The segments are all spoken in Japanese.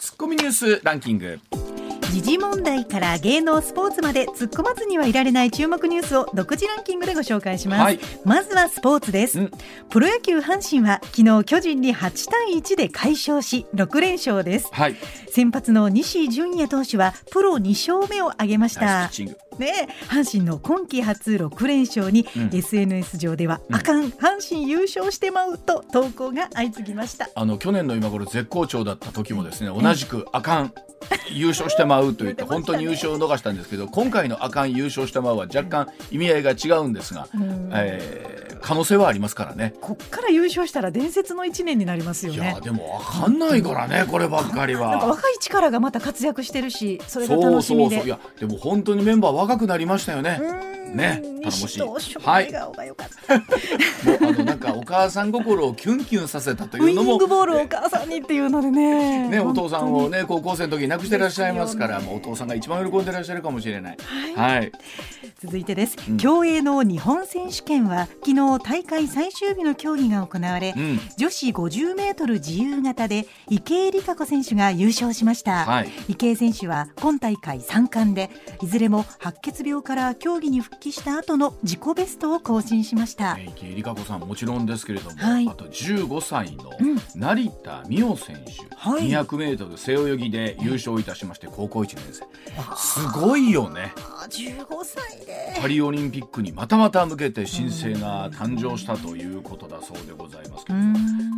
ツッコミニュースランキング。時事問題から芸能スポーツまで突っ込まずにはいられない注目ニュースを独自ランキングでご紹介します、はい。まずはスポーツです、うん。プロ野球阪神は昨日巨人に8対1で快勝し6連勝です。はい。先発の西純也投手はプロ2勝目を挙げましたね。え阪神の今季初6連勝に、うん。SNS 上では、うん。あかん。阪神優勝してまうと投稿が相次ぎました。あの去年の今頃絶好調だった時もですね同じくあかん。優勝してまうと言って 本当に優勝を逃したんですけど今回のあかん優勝してまうは若干意味合いが違うんですが、えー可能性はありますからね。こっから優勝したら伝説の1年になりますよいねやでもわかんないからねこればっかり なんかは。若い力がまた活躍してるしそれがそう楽しみで。そうそう。いやでも本当にメンバー若くなりましたよね。ね頼もしい。はい。もうあのなんかお母さん心をキュンキュンさせたというのもニングボールをお母さんにっていうのでね。ね、お父さんを本ね高校生の時に亡くしてらっしゃいますからもうお父さんが一番喜んでらっしゃるかもしれない。はい、続いてです、うん。競泳の日本選手権は昨日大会最終日の競技が行われ、うん。女子50メートル自由形で池江璃花子選手が優勝しました、はい。池江選手は今大会3冠でいずれも白血病から競技に復帰した後の自己ベストを更新しました、えー池江璃花子さんもちろんですけれども、はい。あと15歳のうん。成田実生選手、はい。200メートル背泳ぎで優勝いたしまして高校1年生。すごいよね。あ15歳で。パリオリンピックにまたまた向けて新星が誕生したということだそうでございますけうど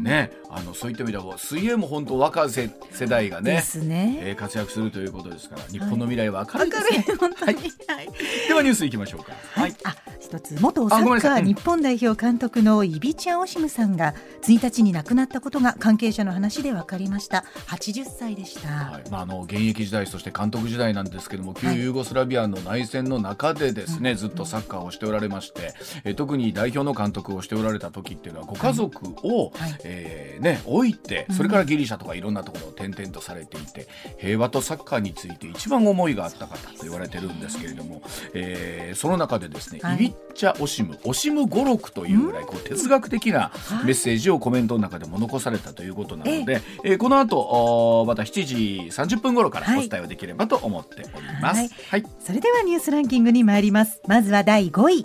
ねあのそういった意味では水泳も本当若い世世代がねねえー活躍するということですから日本の未来は明るい明ですね、るい。はい。ではニュースいきましょうかはい。あ一つ元サッカー日本代表監督のイビチャ・オシムさんが1日に亡くなったことが関係者の話で分かりました。80歳でした、はい。まあ、あの現役時代そして監督時代なんですけども旧ユーゴスラビアの内戦の中でですね、ずっとサッカーをしておられまして、えー特に代表の監督をしておられた時っていうのはご家族を、はい。えーね、置いてそれからギリシャとかいろんなところを転々とされていて平和とサッカーについて一番思いがあった方と言われてるんですけれども、えーその中でですね、はい。イビッチャ・オシムオシム語録というぐらいこう哲学的なメッセージをコメントの中でも残されたということなので、えーこの後また7時30分頃からお伝えをできればと思っております。はい。はい。それではニュースランキングに参ります。まずは第5位。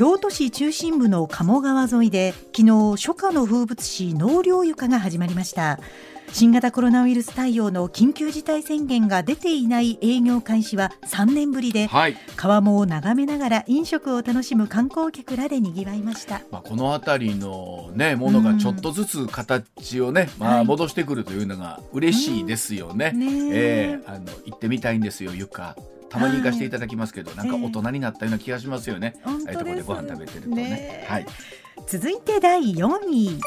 京都市中心部の鴨川沿いで昨日初夏の風物詩納涼床が始まりました新型コロナウイルス対応の緊急事態宣言が出ていない営業開始は3年ぶりではい。川面を眺めながら飲食を楽しむ観光客らで賑わいました。まあ、この辺りの、ね、ものがちょっとずつ形をね、まあ、はい。戻してくるというのが嬉しいですよね。うん。ねえ。ーあの行ってみたいんですよ床。たまに行かせていただきますけど、なんか大人になったような気がしますよね。本当ああいうところでご飯食べてるとね。ねはい。続いて第4位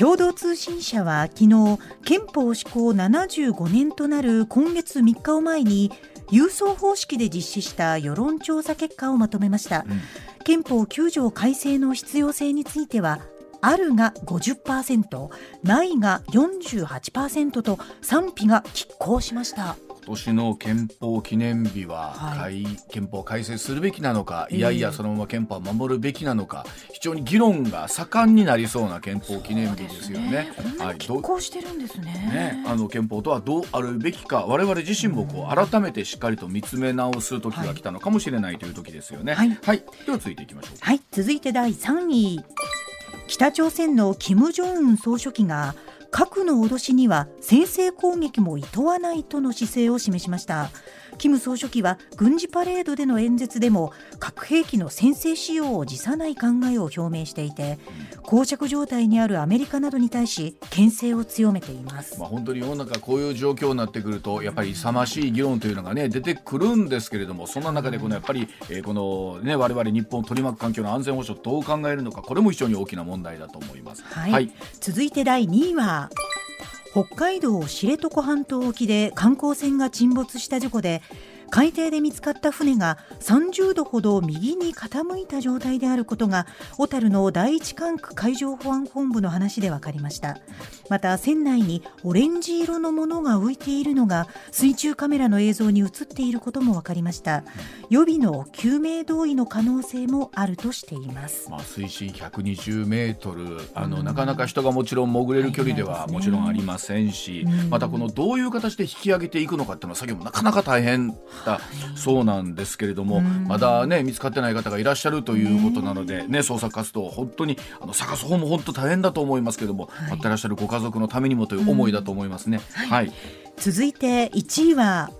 共同通信社は昨日憲法施行75年となる今月3日を前に郵送方式で実施した世論調査結果をまとめました、うん。憲法9条改正の必要性についてはあるが50%ないが48%と賛否が拮抗しました。今年の憲法記念日は、はい。改憲法改正するべきなのか、ええ。いやいやそのまま憲法を守るべきなのか非常に議論が盛んになりそうな憲法記念日ですよね。はい。拮抗してるんですね。ね、あの憲法とはどうあるべきか我々自身もこう改めてしっかりと見つめ直す時が来たのかもしれないという時ですよね。はい。では続いていきましょう。はい、続いて第3位。北朝鮮の金正恩総書記が核の脅しには先制攻撃も厭わないとの姿勢を示しました。金総書記は軍事パレードでの演説でも核兵器の先制使用を辞さない考えを表明していて膠着状態にあるアメリカなどに対し牽制を強めています。まあ、本当に世の中こういう状況になってくるとやっぱり勇ましい議論というのがね出てくるんですけれどもそんな中でこのやっぱり、えーこのね我々日本を取り巻く環境の安全保障どう考えるのかこれも非常に大きな問題だと思います。はい、続いて第2位は北海道知床半島沖で観光船が沈没した事故で海底で見つかった船が30度ほど右に傾いた状態であることが小樽の第一管区海上保安本部の話で分かりました。また船内にオレンジ色のものが浮いているのが水中カメラの映像に映っていることも分かりました。予備の救命胴衣の可能性もあるとしています、まあ、水深120メートル。あの、なかなか人がもちろん潜れる距離ではもちろんありませんし、またこのどういう形で引き上げていくのかっていうのは作業もなかなか大変だそうなんですけれども、まだね見つかってない方がいらっしゃるということなので、ね、捜索活動本当にあの探す方も本当大変だと思いますけれども、待ってらっしゃるご家族のためにもという思いだと思いますね。はい、続いて1位は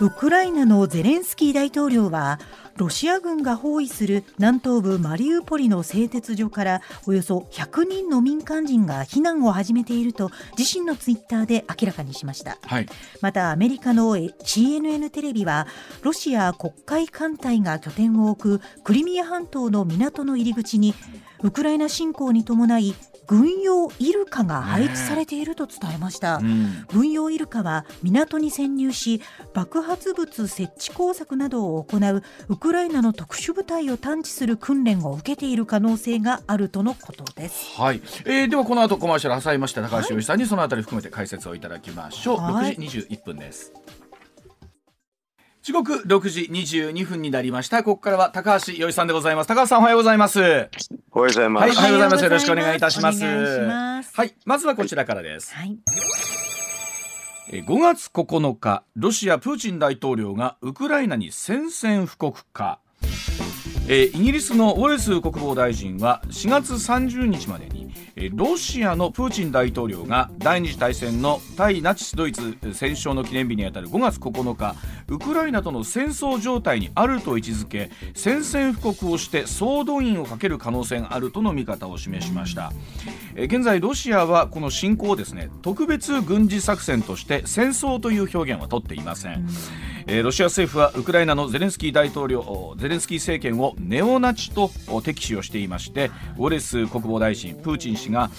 ウクライナのゼレンスキー大統領はロシア軍が包囲する南東部マリウポリの製鉄所からおよそ100人の民間人が避難を始めていると自身のツイッターで明らかにしました、はい、またアメリカの CNN テレビはロシア黒海艦隊が拠点を置くクリミア半島の港の入り口にウクライナ侵攻に伴い軍用イルカが配置されていると伝えました、うん、軍用イルカは港に潜入し爆発物設置工作などを行うウクライナの特殊部隊を探知する訓練を受けている可能性があるとのことです。はい、えー、ではこの後コマーシャル挟みまして高橋由さんにそのあたり含めて解説をいただきましょう、はい、6時21分です時刻六時二十二分になりました。ここからは高橋よいさんでございます。高橋さんおはようございます。おはようございます、はい、おはようございます。よろしくお願いいたします。はいまずはこちらからです、はい。5月9日ロシアプーチン大統領がウクライナに宣戦布告かえー、イギリスのウォレス国防大臣は4月30日までに、えー、ロシアのプーチン大統領が第二次大戦の対ナチスドイツ戦勝の記念日にあたる5月9日ウクライナとの戦争状態にあると位置づけ宣戦布告をして総動員をかける可能性があるとの見方を示しました、えー、現在ロシアはこの侵攻をですね特別軍事作戦として戦争という表現は取っていません、えー、ロシア政府はウクライナのゼレンスキー大統領ゼレンスキー政権をネオナチと敵視をしていましてウォレス国防大臣プーチン氏が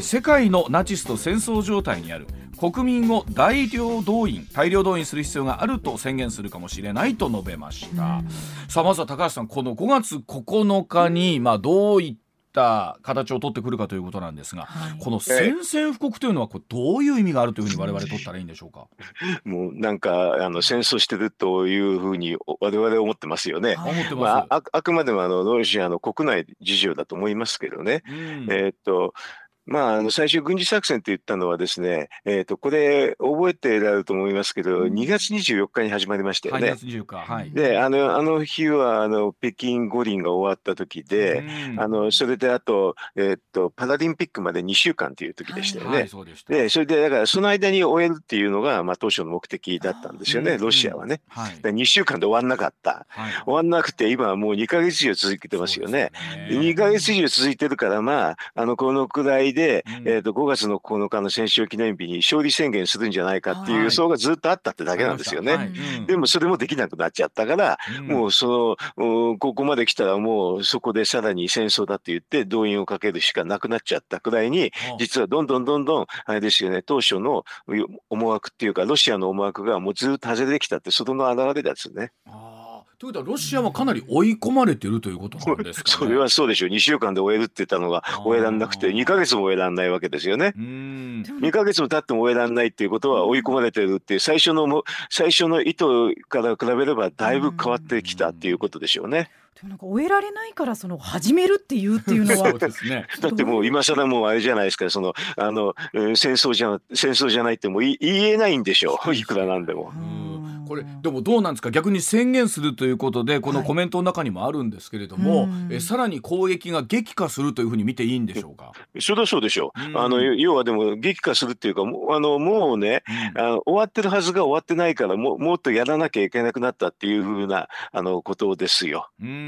世界のナチスと戦争状態にある国民を大量動員大量動員する必要があると宣言するかもしれないと述べました、さあまずは高橋さんこの5月9日にまあどういったった形を取ってくるかということなんですが、はい、この宣戦布告というのはこれどういう意味があるというふうに我々取ったらいいんでしょうか？もうなんかあの戦争してるというふうに我々思ってますよね。まあ、あくまでもあのロシアの国内事情だと思いますけどね。うん、えー、っとまあ、あの最初、軍事作戦って言ったのはですね、えー、とこれ、覚えてられると思いますけど、2月24日に始まりましたよね。はい、であのあの日はあの北京五輪が終わった時で、あのそれであと,、えー、と、パラリンピックまで2週間という時でしたよね。はいはい、でそれでだからその間に終えるっていうのが、まあ、当初の目的だったんですよね、ロシアはね。はい、2週間で終わんなかった、はい、終わんなくて、今はもう2か月以上続けてますよね。ね。2か月以上続いてるから、まあ、あのこのくらいで、えー、と5月の9日の戦勝記念日に勝利宣言するんじゃないかっていう予想がずっとあったってだけなんですよね。はい。でもそれもできなくなっちゃったから、もうそのここまで来たらもうそこでさらに戦争だって言って動員をかけるしかなくなっちゃったくらいに実はどんどんどんどんあれですよね当初の思惑っていうかロシアの思惑がもうずっと外れてきたってそれの表れですね。ということはロシアはかなり追い込まれているということなんですか、ね、それはそうでしょう。2週間で終えるって言ったのが終えらんなくて2か月も終えらんないわけですよね。2か月も経っても終えらんないっていうことは追い込まれてるっていう最初のも最初の意図から比べればだいぶ変わってきたっていうことでしょうね。でもなんか終えられないからその始めるっていうっていうのは ね、だってもう今更もうあれじゃないですかそのあの戦争じゃ戦争じゃないっても言えないんでしょう。いくらなんでも。これでもどうなんですか？逆に宣言するということでこのコメントの中にもあるんですけれども、はい、えさらに攻撃が激化するというふうに見ていいんでしょうか？そりゃそうでしょう、あの要はでも激化するっていうかもうあのもうね、うん、あの終わってるはずが終わってないからももっとやらなきゃいけなくなったっていうふうなあのことですよ。うんうんうん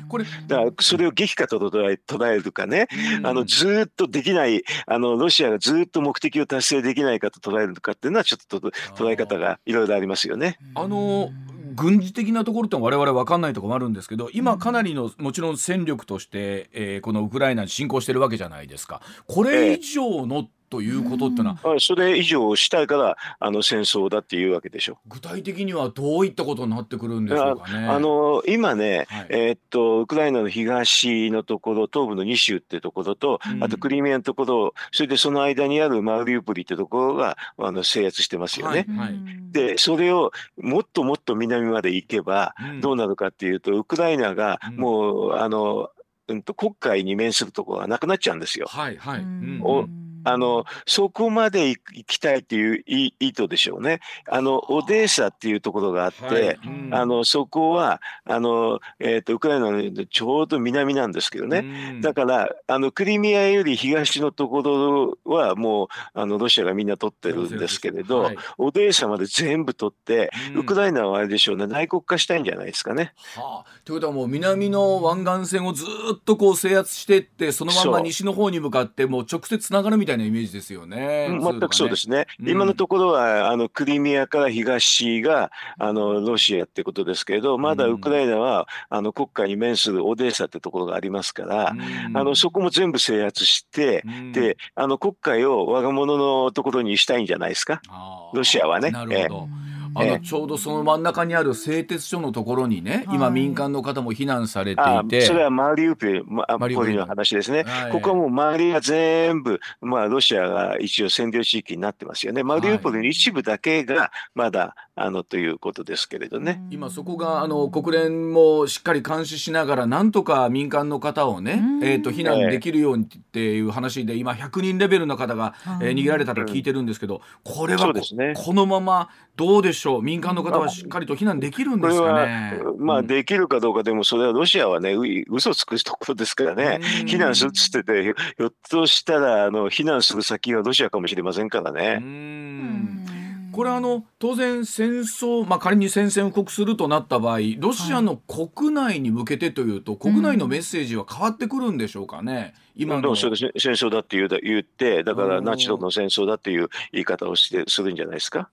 うん。これだからそれを激化と捉え捉えるかね、うん、あのずっとできないあのロシアがずっと目的を達成できないかと捉えるかっていうのはちょっと捉え方がいろいろありますよね。あの軍事的なところって我々分かんないところもあるんですけど今かなりのもちろん戦力として、えー、このウクライナに侵攻してるわけじゃないですか。これ以上のということってのは、それ以上したいからあの戦争だっていうわけでしょ。具体的にはどういったことになってくるんでしょうかね。あの今ね、はい、えー、っとウクライナの東のところ東部の2州ってところと、うん、あとクリミアのところそれでその間にあるマリウポリってところがあの制圧してますよね。はいはい、でそれをもっともっと南まで行けばどうなるかっていうと、ウクライナがもう、あのうんと国会に面するところがなくなっちゃうんですよ。はいはい。うん、おあのそこまで行きたいっていう意図でしょうね。あのオデーサっていうところがあって、はい。うん、あのそこはあの、えーと、ウクライナのちょうど南なんですけどね、うん、だからあのクリミアより東のところはもうあのロシアがみんな取ってるんですけれど、はい、オデーサまで全部取って、うん、ウクライナはあれでしょうね。内国化したいんじゃないですかね。はあ、ということはもう南の湾岸線をずっとこう制圧してってそのまま西の方に向かってもう直接つながるみたいなイメージですよね。全くそうですね。うん、今のところはあのクリミアから東があのロシアってことですけれど、まだウクライナは、あの国家に面するオデーサってところがありますから、うん、あのそこも全部制圧して、うん、であの国会を我が物のところにしたいんじゃないですか？ロシアはね。なるほど。えーあのちょうどその真ん中にある製鉄所のところにね、今民間の方も避難されていて、それはマリウポリ、ま、ポリ。の話ですね、はい、ここはもう周りが全部、まあ、ロシアが一応占領地域になってますよね、マリウポリの一部だけがまだあのということですけれどね。今そこがあの国連もしっかり監視しながらなんとか民間の方をね、えー、と避難できるようにっていう話で今100人レベルの方が、えー、逃げられたと聞いてるんですけど、これはこ,、ね、このままどうでしょう？民間の方はしっかりと避難できるんですかね？まあできるかどうかでもそれはロシアはね嘘つくところですからね。避難するっつっててひょっとしたらあの避難する先はロシアかもしれませんからね。これあの当然戦争、まあ、仮に宣戦布告するとなった場合ロシアの国内に向けてというと、はい、国内のメッセージは変わってくるんでしょうかね？うん、今の戦争だって言う言ってだからナチとの戦争だっていう言い方をしてするんじゃないですか？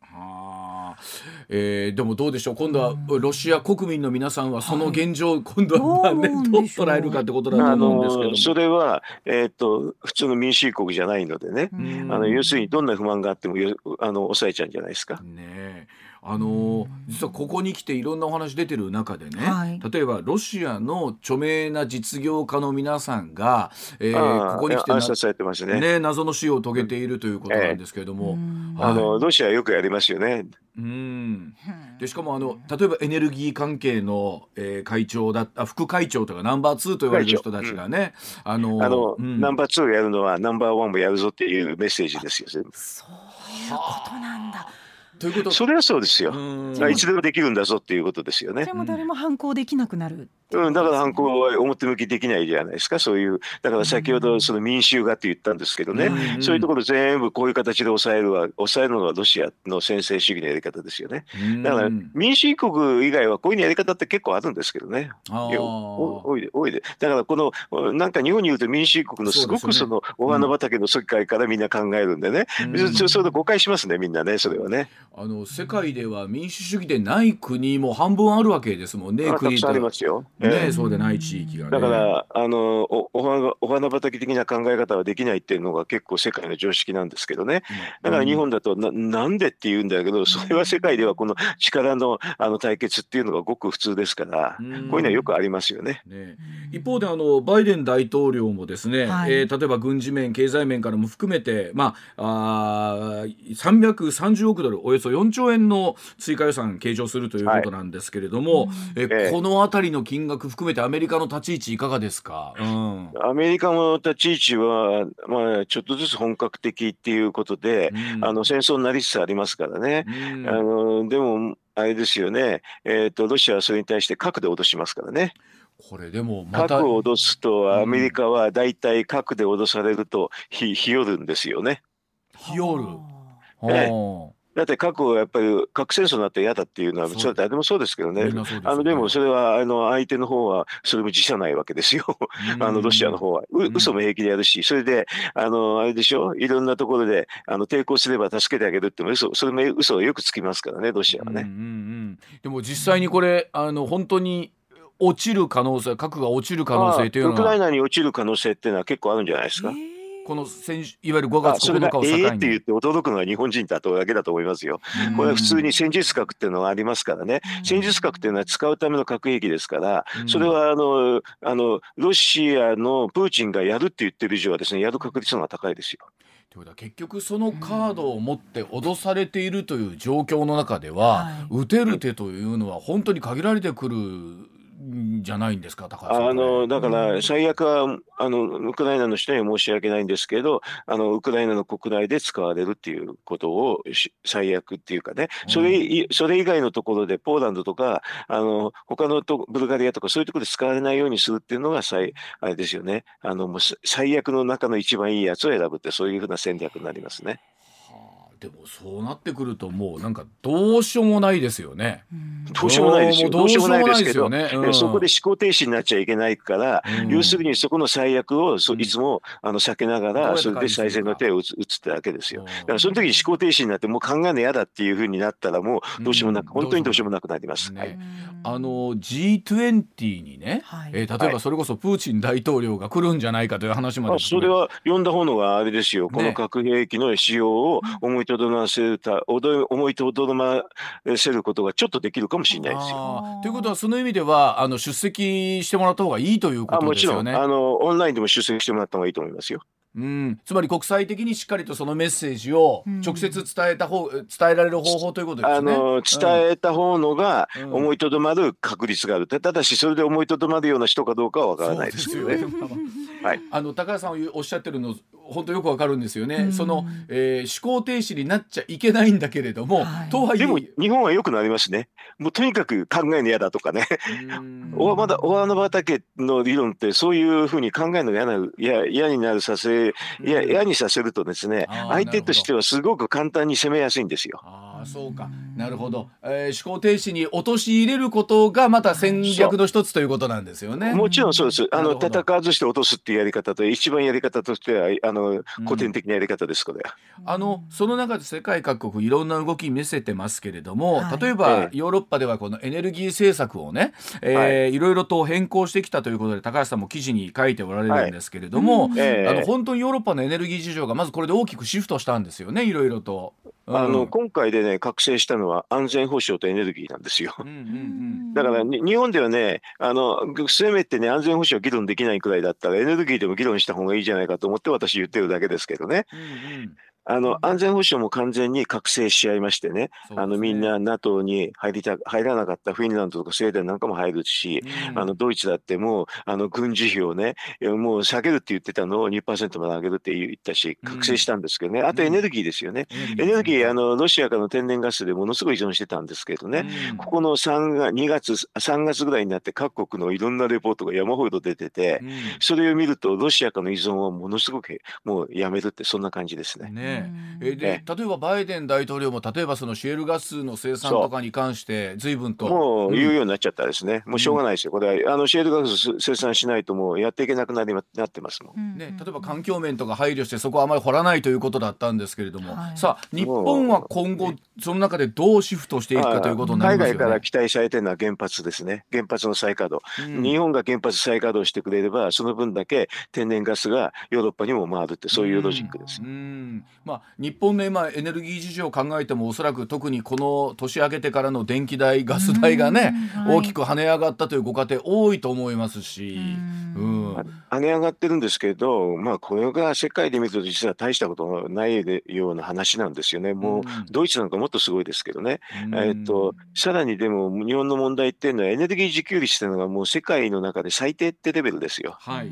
えー、でもどうでしょう。今度はロシア国民の皆さんはその現状、はい、今度はねどう捉えるかってことだと思うんですけどそれは、えー、っと普通の民主主義国じゃないのでね。あの要するにどんな不満があってもあの抑えちゃうんじゃないですか。ねあの実はここに来ていろんなお話出てる中でね、はい、例えばロシアの著名な実業家の皆さんが、えー、ここに来てね、ね、謎の死を遂げているということなんですけれども、えー、あのロシアよくやりますよね。うん。でしかもあの例えばエネルギー関係の、えー、会長だった副会長とかナンバー2と言われる人たちがね、うん、あのあの、うん、ナンバー2をやるのはナンバーワンもやるぞっていうメッセージですよ。そういうことなんだ。ということそれはそうですよ。いつでもできるんだぞっていうことですよね。でも誰も反抗できなくなる。うん、だから反抗は表向きできないじゃないですか、そういう、だから先ほどその民衆がって言ったんですけどね、うん、そういうところ全部こういう形で抑えるは、抑えるのがロシアの専制主義のやり方ですよね。だから民主主義国以外はこういうやり方って結構あるんですけどね。多いで、多いで。だからこの、なんか日本に言うと民主主義国のすごくそのお花畑の世界からみんな考えるんでね、うん、それで誤解しますね、みんなね、それはね。あの世界では民主主義でない国も半分あるわけですもんね、国ありますよ。ね、えー、そうでない地域が、ね、だからあのおお花お花畑的な考え方はできないっていうのが結構世界の常識なんですけどね、だから日本だとななんでって言うんだけどそれは世界ではこの力のあの対決っていうのがごく普通ですから、こういうのはよくありますよね。ね。一方であのバイデン大統領もですね、はい、えー、例えば軍事面経済面からも含めて、まあ、あ330億ドルおよそ4兆円の追加予算計上するということなんですけれども、はい、え、えこの辺りの金額含めてアメリカの立ち位置いかがですか、うん、アメリカの立ち位置は、まあ、ちょっとずつ本格的っていうことで、うん、あの戦争になりつつありますからね。うん、あのでもあれですよね、えーと、ロシアはそれに対して核で脅しますからね。これでもまた核を脅すとアメリカは大体核で脅されるとひ、ひよるんですよね。ひよる、えだって核をやっぱり核戦争になって嫌だっていうのは、それは誰でもそうですけどね、あのでもそれはあの相手の方はそれも辞さないわけですよ、あのロシアの方は。う嘘も平気でやるし、それで、あのあれでしょ、いろんなところであの抵抗すれば助けてあげるっても嘘、それも嘘をよくつきますからね、ロシアはね。うんうんうん、でも実際にこれ、あの本当に落ちる可能性、核が落ちる可能性というのは。ウクライナに落ちる可能性っていうのは結構あるんじゃないですか？えーこの先いわゆる5月9日を境に。えーって言って驚くのは日本人だとだけだと思いますよ。これは普通に戦術核っていうのがありますからね。戦術核っていうのは使うための核兵器ですから、それはあのあのロシアのプーチンがやるって言ってる以上はですね、やる確率の方が高いですよ。ということは結局そのカードを持って脅されているという状況の中では、打てる手というのは本当に限られてくるじゃないんですか、あのだから最悪はあのウクライナの人には申し訳ないんですけど、あのウクライナの国内で使われるっていうことを最悪っていうかね、それ,、うん、それ以外のところでポーランドとか、あの他のとブルガリアとかそういうところで使われないようにするっていうのが最あれですよね。あのもう最悪の中の一番いいやつを選ぶってそういうふうな戦略になりますね。でもそうなってくるともうなんかどうしようもないですよね。どうしようもないですよ。どうしようもないですけど、ねうん、そこで思考停止になっちゃいけないから、うん、要するにそこの最悪をそいつもあの避けながら、それで最善の手を打つ打つってわけですよ。だからその時に思考停止になってもう考えるの嫌だっていうふうになったらもうどうしようもなく、本当にどうしようもなくなります。ね、はい、あの G20 にね、はい、えー、例えばそれこそプーチン大統領が来るんじゃないかという話まで、それは読んだ方のがあれですよ。この核兵器の使用を思いとどまらせるた思いとどませることがちょっとできるかもしれないですよ。ということはその意味ではあの出席してもらった方がいいということですよね。あのオンラインでも出席してもらった方がいいと思いますよ。うん、つまり国際的にしっかりとそのメッセージを直接伝えた方、うん、伝えられる方法ということですね。あの伝えた方のが思いとどまる確率がある、うん、ただしそれで思いとどまるような人かどうかはわからないですよね。はい、あの高橋さんおっしゃってるの本当よくわかるんですよね。うん、その、えー、思考停止になっちゃいけないんだけれども、はい、とはいえでも日本はよくなりますね。もうとにかく考えるの嫌だとかね。おまだお花畑の理論ってそういうふうに考えるのが嫌な嫌嫌になるさせ嫌嫌にさせるとですね相手としてはすごく簡単に攻めやすいんですよ。あそうか。なるほど、えー、思考停止に陥れることがまた戦略の一つということなんですよね。もちろんそうです。あの戦わずして落とすっていうやり方と一番やり方としてはあの古典的なやり方ですこれ。あのその中で世界各国いろんな動き見せてますけれども、はい、例えば、ヨーロッパではこのエネルギー政策をね、えーはい、いろいろと変更してきたということで高橋さんも記事に書いておられるんですけれども、はい、あの本当にヨーロッパのエネルギー事情がまずこれで大きくシフトしたんですよねいろいろと。あの今回でね覚醒したのは安全保障とエネルギーなんですよ。だから日本ではねあのせめてね安全保障議論できないくらいだったらエネルギーでも議論した方がいいじゃないかと思って私言ってるだけですけどね。うんうんあの安全保障も完全に覚醒し合いましてね、ね。あのみんな NATO に入りた入らなかったフィンランドとかスウェーデンなんかも入るし、うん、あのドイツだってもうあの軍事費をね、もう下げるって言ってたのを2%まで上げるって言ったし、覚醒したんですけどね、あとエネルギーですよね、うん、エネルギー、あのロシアからの天然ガスでものすごい依存してたんですけどね、うん、ここの3が2月、3月ぐらいになって各国のいろんなレポートが山ほど出てて、それを見ると、ロシアからの依存はものすごくもうやめるって、そんな感じですね。ねえで、例えばバイデン大統領も例えばそのシェールガスの生産とかに関して随分と。もう言うようになっちゃったですね、うん、もうしょうがないですよ。これあのシェールガス生産しないともうやっていけなくなりなってますもん、ね、例えば環境面とか配慮してそこはあまり掘らないということだったんですけれども、はい、さあ日本は今後その中でどうシフトしていくかということになりますよ、ね、海外から期待されてるのは原発ですね。原発の再稼働、うん、日本が原発再稼働してくれればその分だけ天然ガスがヨーロッパにも回るってそういうロジックです、うん、まあ、日本の今エネルギー事情を考えてもおそらく特にこの年明けてからの電気代ガス代がね、はい、大きく跳ね上がったというご家庭多いと思いますし。うん跳ね上がってるんですけど、まあ、これが世界で見ると実は大したことないような話なんですよね。もう、ドイツなんかもっとすごいですけどね。えっと、さらにでも日本の問題っていうのはエネルギー自給率っていうのがもう世界の中で最低ってレベルですよ。はい。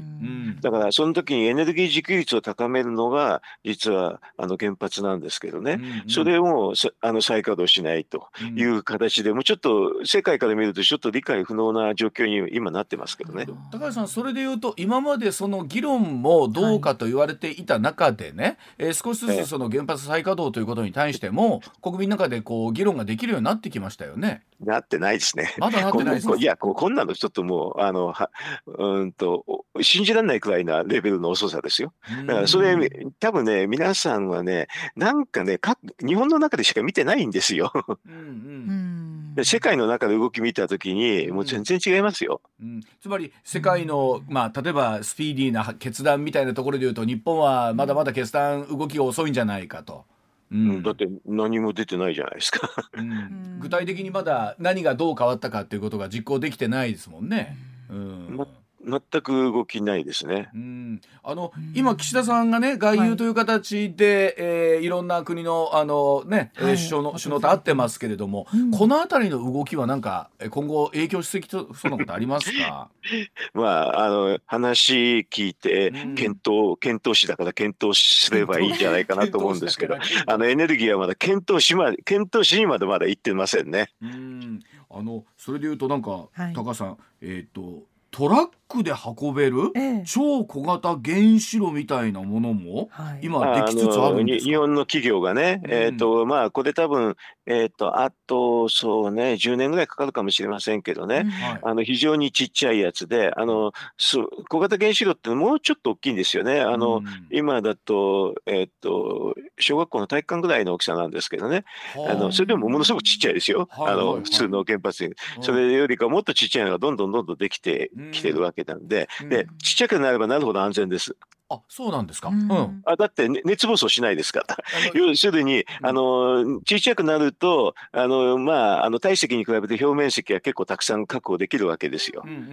だからその時にエネルギー自給率を高めるのが実はあの原発なんですけどね。それをあの再稼働しないという形で、もうちょっと世界から見るとちょっと理解不能な状況に今なってますけどね。高橋さん、それでいうと今までその議論もどうかと言われていた中でね、はい、えー、少しずつその原発再稼働ということに対しても国民の中でこう議論ができるようになってきましたよね。なってないですね。まだなってないですいやここんなのちょっともうあのはうんと信じられないくらいなレベルの遅さですよ。だからそれ多分ね皆さんはねなんかねか日本の中でしか見てないんですよ。うんうんで世界の中で動き見た時にもう全然違いますよ、うん、つまり世界の、まあ、例えばスピーディーな決断みたいなところでいうと日本はまだまだ決断動きが遅いんじゃないかと。うん、だって何も出てないじゃないですか。うん、具体的にまだ何がどう変わったかっていうことが実行できてないですもんね。うん、ま全く動きないですね。うん、あの今岸田さんがね外遊という形で、はい、えー、いろんな国のあのね、はい、首相の首脳と会ってますけれども、うん、この辺りの動きはなんか今後影響してきそうなことありますか？まああの話聞いて検討、うん、検討しだから検討すればいいんじゃないかなと思うんですけど、あのエネルギーはまだ検討しま検討しにまでまだ行ってませんね。うん、あのそれでいうとなんか、はい、高さんえっ、ー、とトラックで運べる、超小型原子炉みたいなものも今できつつあるんです日本の企業がね、うん、えっ、ー、とまあこれ多分えっ、ー、とあとそうね10年ぐらいかかるかもしれませんけどね、うん。あの非常にちっちゃいやつであの小型原子炉ってもうちょっと大きいんですよね。あの、うん、今だとえっ、ー、と小学校の体育館ぐらいの大きさなんですけどね。あ。のそれでもものすごくちっちゃいですよ。あの普通の原発に、それよりかもっとちっちゃいのがどんどんどんどんできてきてるわけなんで、でちっちゃくなればなるほど安全です。あそうなんですか、うん、あだって、ね、熱暴走しないですから。要するに、あの小さくなるとあの、まあ、あの体積に比べて表面積が結構たくさん確保できるわけですよ、うんうんうんう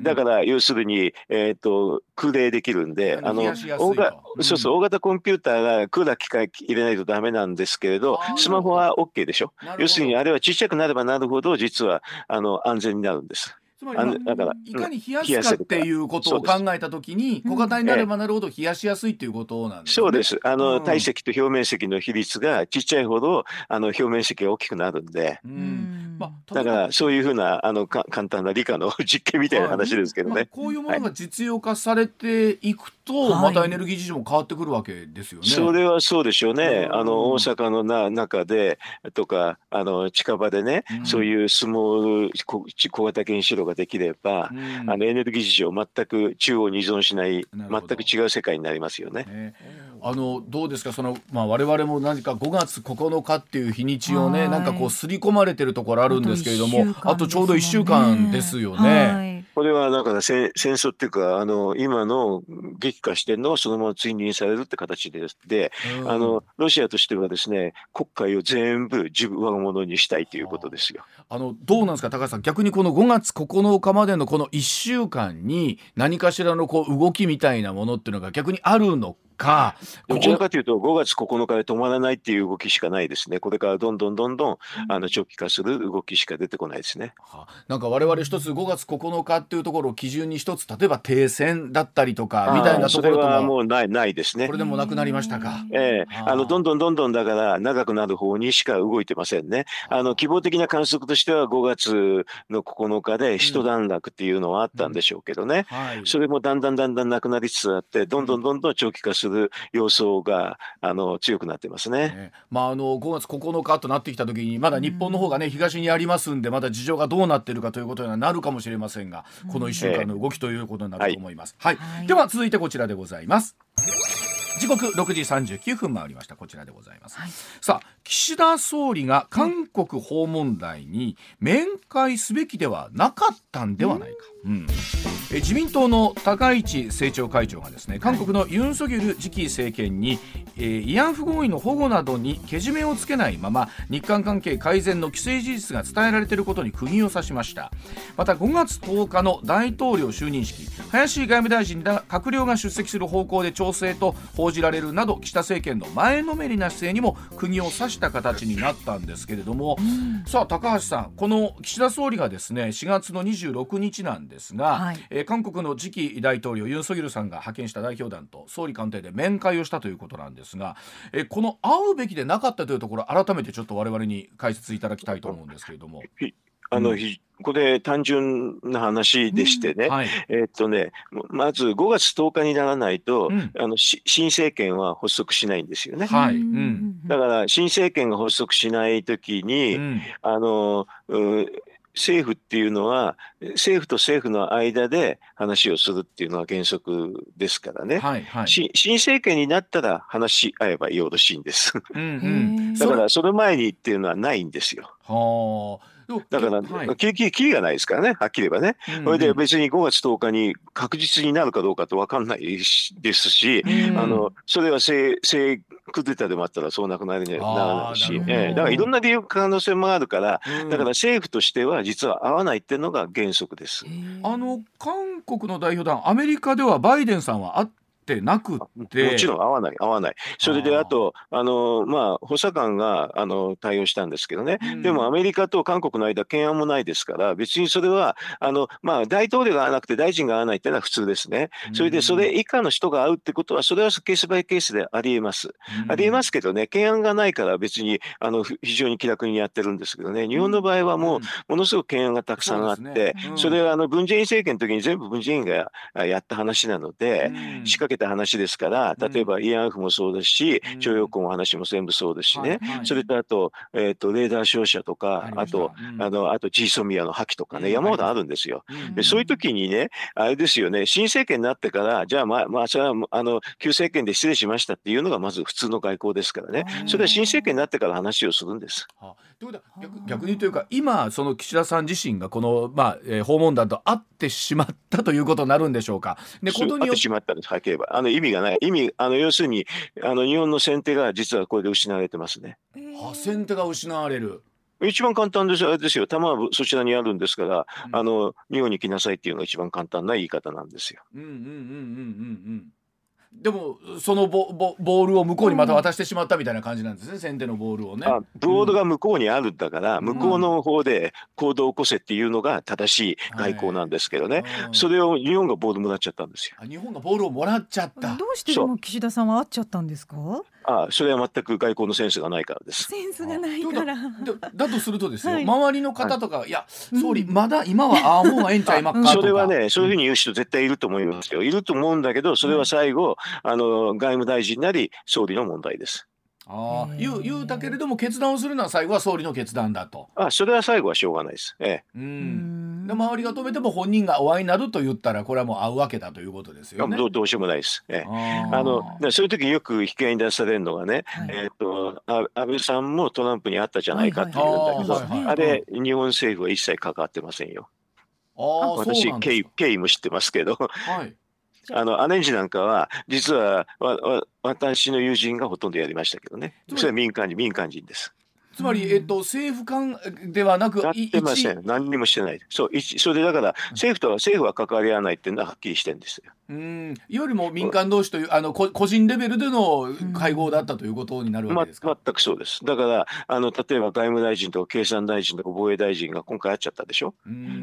ん、だから要するに、えーと、空冷できるんであの大が、うん、そうそう大型コンピューターがクーラー機械入れないとダメなんですけれどスマホは OK でしょ。要するにあれは小さくなればなるほど実はあの安全になるんです。つまり、だからいかに冷やすかっていうことを考えたときに小型になればなるほど冷やしやすいっていうことなんですね。そうです。あの、うん、体積と表面積の比率がちっちゃいほどあの表面積が大きくなるんで。うんまあ、だからそういうふうなあのか簡単な理科の 実験みたいな話ですけどね、まあ、こういうものが実用化されていくと、はい、またエネルギー事情も変わってくるわけですよね。それはそうでしょうね。あの大阪のな中でとかあの近場でね、うん、そういうスモール小型原子炉ができれば、うん、あのエネルギー事情全く中央に依存しない全く違う世界になりますよね。ね。あのどうですか？その、まあ、我々も何か5月9日っていう日にちをねなんかこう刷り込まれてるところあるんですけれどもあとちょうど1週間ですよね。これはだから戦戦争っていうかあの今の激化してるのをそのまま追認されるって形でで、あのロシアとしてはですね国会を全部自分我が物にしたいということですよ。あのどうなんですか高橋さん逆にこの5月9日までのこの1週間に何かしらのこう動きみたいなものっていうのが逆にあるのかどちらかというと5月9日で止まらないっていう動きしかないですね。これからどんどんどんどんあの長期化する動きしか出てこないですね、はあ、なんか我々一つ5月9日っていうところを基準に一つ例えば停戦だったりとかみたいなところとはもうないないですね。これでもなくなりましたか、ええ。ー、あ。のどんどんどんどんだから長くなる方にしか動いてませんね。あ。の希望的な観測としては5月の9日で一段落っていうのはあったんでしょうけどね、うん。はい、それもだんだんだんだんなくなりつつあってどんどんどんどん長期化する様相があの強くなってますね。ねまああの5月9日となってきた時にまだ日本の方がね、東にありますんでまだ事情がどうなってるかということにはなるかもしれませんがこの1週間の動きということになると思います。はい、はい、では続いてこちらでございます。時刻6時39分回りました。こちらでございます、はい、さあ岸田総理が韓国訪問題に面会すべきではなかったんではないか、うん、え自民党の高市政調会長がですね韓国のユン・ソギョル次期政権に、えー、慰安婦合意の保護などにけじめをつけないまま日韓関係改善の既成事実が伝えられていることに釘を刺しました。また5月10日の大統領就任式林外務大臣ら閣僚が出席する方向で調整と報じられるなど岸田政権の前のめりな姿勢にも釘を刺した形になったんですけれども、うん、さあ高橋さんこの岸田総理がですね4月の26日なんですが、はい、えー、韓国の次期大統領ユン・ソギルさんが派遣した代表団と総理官邸で面会をしたということなんですが、えー、この会うべきでなかったというところ改めてちょっと我々に解説いただきたいと思うんですけれども。あの、うん。これ単純な話でしてね、うん。はい、えっとね、まず5月10日にならないと、うん、あの新政権は発足しないんですよね。はい、うん、だから新政権が発足しないときに、あの政府っていうのは政府と政府の間で話をするっていうのは原則ですからね、はいはい、新政権になったら話し合えばよろしいんです。うんうん、だからそれ前にっていうのはないんですよ。はあだから、はい、きりがないですからね、はっきり言えばね。それで別に5月10日に確実になるかどうかって分かんないですし、うん、あのそれは正正クデタでもあったらそうなくなるにはならないし、えー、だからいろんな理由可能性もあるから、うん、だから政府としては実は合わないっていうのが原則です。あの韓国の代表団アメリカではバイデンさんは会ってなくて。もちろん合わない合わない。それであとあのまあ補佐官があの対応したんですけどね、うん、でもアメリカと韓国の間懸案もないですから別にそれはあのまあ大統領が会わなくて大臣が会わないっていうのは普通ですね。それでそれ以下の人が会うってことはそれはケースバイケースでありえます、うん、ありえますけどね懸案がないから別にあの非常に気楽にやってるんですけどね。日本の場合はもうものすごく懸案がたくさんあって、そ、ね。うん、それはあの文在寅政権の時に全部文在寅がやった話なので、仕掛けた話ですから、例えば慰安婦もそうですし、徴用工の話も全部そうですしね、それとあと、えー、とレーダー照射とか、あと、あのあとジーソミアの破棄とかね、山ほどあるんですよ。でそういう時にね、あれですよね、新政権になってから、じゃあ、まあ、まあ、それはあの旧政権で失礼しましたっていうのがまず普通の外交ですからね、それは新政権になってから話をするんです。はあ。ということは逆逆にというか今その岸田さん自身がこの、まあえー、訪問団と会ってしまったということになるんでしょうか。でことによってしまったんですはあの意味がない意味あの要するにあの日本の先手が実はこれで失われてますね。は先手が失われる。一番簡単ですあれですよ、弾はそちらにあるんですから、うん、あの日本に来なさいっていうのが一番簡単な言い方なんですよ。うんうんうんうんうんうん。でもそのボボボールを向こうにまた渡してしまったみたいな感じなんですね、うん、先手のボールをね。あボールが向こうにあるんだから、うん、向こうの方で行動を起こせっていうのが正しい外交なんですけどね、はい、それを日本がボールもらっちゃったんですよ。日本がボールをもらっちゃった。どうしてでも岸田さんは会っちゃったんですか？あそれは全く外交のセンスがないからです。センスがないから。だとするとですよ、はい、周りの方とか、はい、いや総理、まだ今はああ方がええんちゃいまっか？それはねそういうふうに言う人絶対いると思いますよ。いると思うんだけどそれは最後、あの外務大臣なり総理の問題です。あ言う言うたけれども決断をするのは最後は総理の決断だと。あそれは最後はしょうがないです。ええ、うんで周りが止めても本人がお会いになると言ったらこれはもう会うわけだということですよね。どどうしようもないです。ええ、あのそういう時によく引き合いに出されるのがね、はい、えーと、と安倍さんもトランプに会ったじゃないかっていうんだけど、あれ日本政府は一切関わってませんよ。あ私経緯経緯も知ってますけど、はい、あのアレンジなんかは実はわわ私の友人がほとんどやりましたけどね。それは民間人民間人です。つまり、えっと、政府間ではなく、やってません。何にもしてない。そう、一、それだから、政府とは、政府は関わり合わないっていうのははっきりしてるんですよ。うん、よりも民間同士という、あの、個人レベルでの会合だったということになるわけですか？ま、全くそうです。だから、あの、例えば外務大臣とか経産大臣とか防衛大臣が今回会っちゃったでしょ？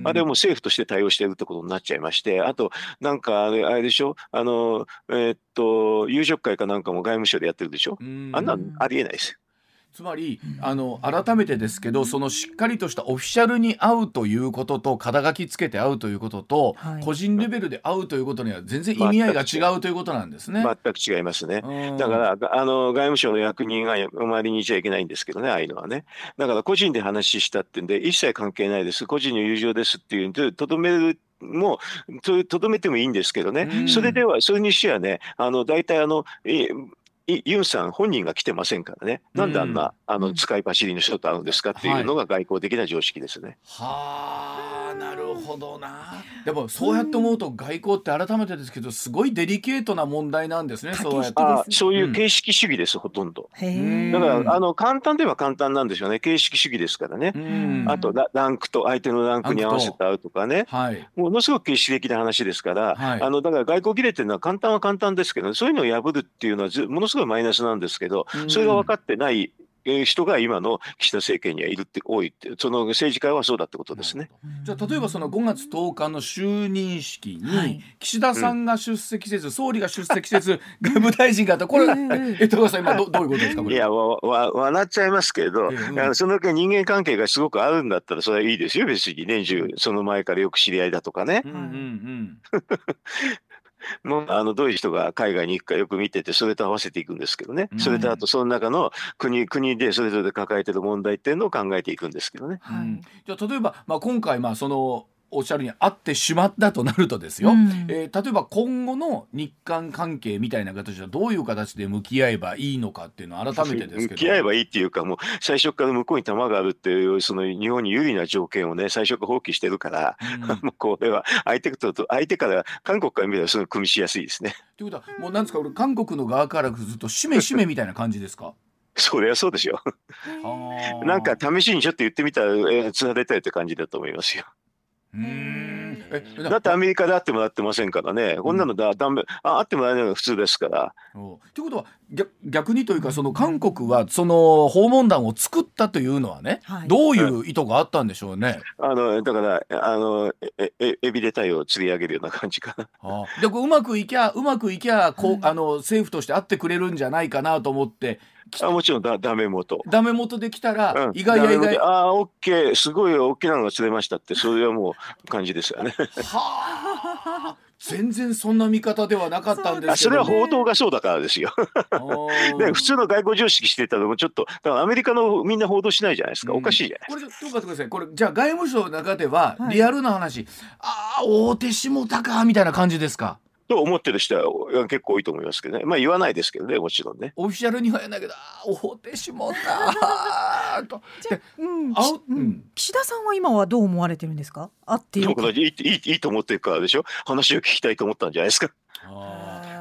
あれも政府として対応しているってことになっちゃいまして、あと、なんか、あれ、あれでしょ？あの、えー、っと、夕食会かなんかも外務省でやってるでしょ？あんなありえないです。つまり、あの改めてですけどそのしっかりとしたオフィシャルに会うということと肩書きつけて会うということと、はい、個人レベルで会うということには全然意味合いが違うということなんですね。全く違いますね。だからあの外務省の役人が周りにいちゃいけないんですけどねああいうのはね。だから個人で話したってんで一切関係ないです。個人の友情ですっていうんでとどめるもうとどめてもいいんですけどね、それではそれにしてはねあの大体あのユンさん本人が来てませんからね、なんであんな、あの使い走りの人と会うんですかっていうのが外交的な常識ですね。はあ、なるほどな。でもそうやって思うと外交って改めてですけどすごいデリケートな問題なんですね。そうやってあそういう形式主義です、うん、ほとんど。だからあの簡単では簡単なんですよね。形式主義ですからね。あとランクと相手のランクに合わせて会うとかね。はい、ものすごく形式的な話ですから、はい、あのだから外交儀礼っていうのは簡単は簡単ですけど、そういうのを破るっていうのはものすごいマイナスなんですけど、それが分かってない人が今の岸田政権にはいるって多いってその政治家はそうだってことですね。じゃあ例えばその5月10日の就任式に岸田さんが出席せず、うん、総理が出席せず 外務大臣がこれ、え高橋さん今どどういうことですかいやわわ笑っちゃいますけど、えーうん、その人間関係がすごくあるんだったらそれはいいですよ。別に年中その前からよく知り合いだとかね。うんうんうん もうあのどういう人が海外に行くかよく見ててそれと合わせていくんですけどね、それとあとその中の国国でそれぞれ抱えてる問題っていうのを考えていくんですけどね。はい、じゃあ例えば、まあ、今回まあそのおっしゃるにあってしまったとなるとですよ、うん、えー、例えば今後の日韓関係みたいな形はどういう形で向き合えばいいのかっていうのを改めてですけど向き合えばいいっていうかもう最初から向こうに弾があるっていうその日本に有利な条件をね最初から放棄してるから、うん、もうこれは相手と相手から韓国から見ればその組みしやすいですね。ということはもうなんですか俺韓国の側からずっとしめしめみたいな感じですか？そりゃそうでしょ。なんか試しにちょっと言ってみたら、えー、つなれたいって感じだと思いますよ。うんだってアメリカで会ってもらってませんからね、こんなのだ、だめ、あ、会ってもらえないのが普通ですから。ということは逆、逆にというか、その韓国はその訪問団を作ったというのはね、はい、どういう意図があったんでしょうね？あのだから、あのええエビで鯛を釣り上げるような感じかな。あでうまくいきゃ、うまくいきゃこう、あの政府として会ってくれるんじゃないかなと思って。あもちろんだダメ元。ダメ元できたら、うん、意外や意外。ああオッケー。すごい大きなのが釣れましたってそれはもう感じですよね。はあ。全然そんな見方ではなかったんですけど、ね、それは報道がそうだからですよ。で普通の外交常識してたのもちょっとだからアメリカのみんな報道しないじゃないですか、うん、おかしいじゃないですか。これちょっと待ってください。これじゃあ外務省の中ではリアルな話、はい、ああ大手下田かみたいな感じですか？と思ってる人は結構多いと思いますけどね。まあ言わないですけどね、もちろんね。オフィシャルには言えないけど、おてしもたと。うん、うん、岸田さんは今はどう思われてるんですか？あってよいいいいいいと思ってるからでしょ？話を聞きたいと思ったんじゃないですか。あ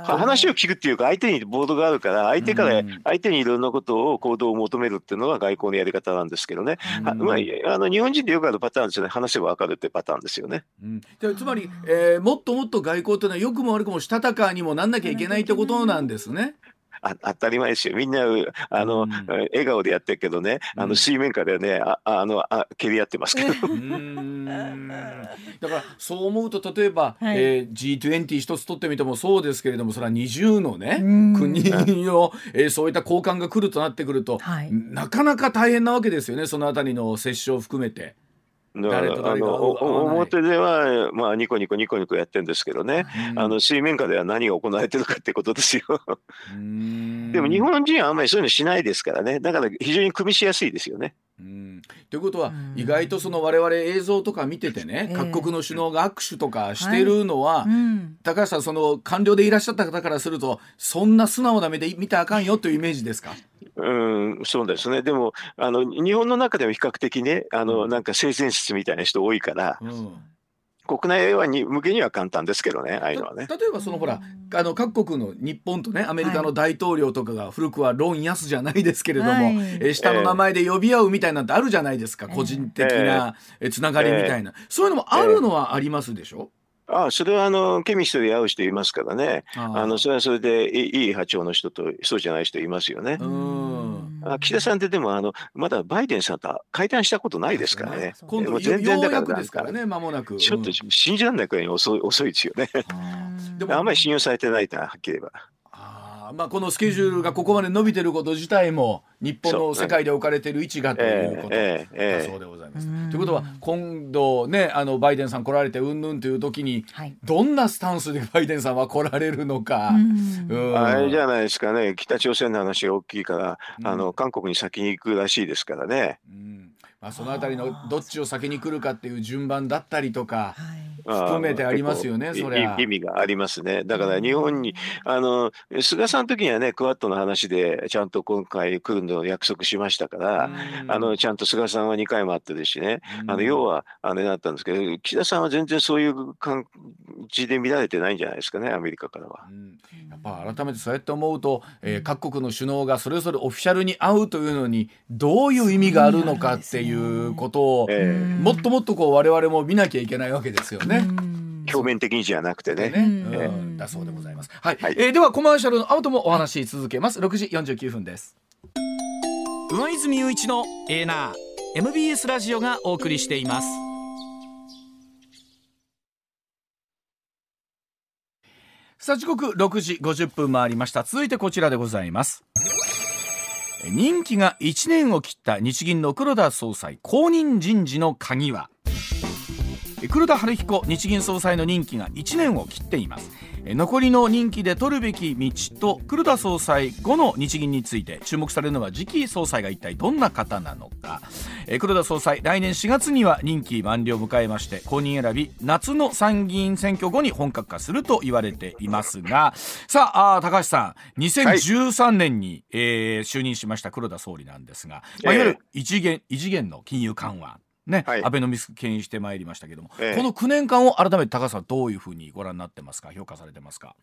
話を聞くっていうか相手にボードがあるから相手から相手にいろんなことを行動を求めるっていうのが外交のやり方なんですけどね、まあ、あの日本人でよくあるパターンですよね話せば分かるってパターンですよね。うん、つまり、えー、もっともっと外交というのはよくも悪くもしたたかにもなんなきゃいけないってことなんですね。あ当たり前ですよ。みんなあの、うん、笑顔でやってるけどね。あの水面下でねああのあ蹴り合ってますけど。だからそう思うと例えば、はい、えー、G20 一つ取ってみてもそうですけれどもそれは20のね国の、えー、そういった交換が来るとなってくると、はい、なかなか大変なわけですよね。そのあたりの折衝を含めて。表では、まあ、ニコニコニコニコやってるんですけどね、あの水面下では何が行われてるかってことですよ。でも日本人はあんまりそういうのしないですからね。だから非常に組みしやすいですよね。うん。ということは意外とその我々映像とか見ててね、各国の首脳が握手とかしてるのは、高橋さんその官僚でいらっしゃった方からするとそんな素直な目で見たらあかんよというイメージですか？うん、そうですね。でも、あの、日本の中でも比較的ね、あの、なんか性善説みたいな人多いから、うん、国内はに向けには簡単ですけどね、ああいうのはね。例えばそのほら、あの各国の日本とね、アメリカの大統領とかが古くはロン・ヤスじゃないですけれども、はい、え下の名前で呼び合うみたいなんてあるじゃないですか、えー、個人的なつながりみたいな、えー、そういうのもあるのはありますでしょ、ああそれはあのケミストで会う人いますからねあのそれはそれでいい波長の人とそうじゃない人いますよね。あ岸田さんってでもあのまだバイデンさんと会談したことないですからね。今度全然だからですからね間もなく。ちょっと信じられないくらいに遅い遅いですよね。でもあんまり信用されてないとはっきり言えば。まあ、このスケジュールがここまで伸びてること自体も日本の世界で置かれている位置がということだそうでございます。ということは今度ねあのバイデンさん来られてうんぬんという時に、どんなスタンスでバイデンさんは来られるのか。あれじゃないですかね。北朝鮮の話が大きいから、あの韓国に先に行くらしいですからね。うんまあ、そのあたりのどっちを先に来るかっていう順番だったりとか、含めてありますよね、それ意味がありますね。だから日本に、あの、菅さんの時にはね、クワッドの話で、ちゃんと今回来るのを約束しましたから、あの、ちゃんと菅さんは2回もあってですしね、あの、要は、あれだったんですけど、岸田さんは全然そういう感じで見られてないんじゃないですかね、アメリカからは。やっぱ改めてそうやって思うと、えー、各国の首脳がそれぞれオフィシャルに会うというのに、どういう意味があるのかっていうことを、もっともっとこう我々も見なきゃいけないわけですよね。表面的にじゃなくてね。ねだそうでございます。はい。はい、えー、ではコマーシャルの後もお話し続けます。6時49分です。上泉雄一のエーナー MBS ラジオがお送りしていますさあ時刻6時50分回りました続いてこちらでございます任期が1年を切った日銀の黒田総裁後任人事の鍵は黒田晴彦日銀総裁の任期が1年を切っています。残りの任期で取るべき道と黒田総裁後の日銀について注目されるのは次期総裁が一体どんな方なのか。黒田総裁来年4月には任期満了を迎えまして後任選び夏の参議院選挙後に本格化すると言われていますがさあ高橋さん2013年に、はい、えー、就任しました黒田総理なんですが、まあ、いわゆる異次元異次元の金融緩和ね、はい、アベノミス牽引してまいりましたけども、ええ、この9年間を改めて高橋さんどういうふうにご覧になってますか？評価されてますか？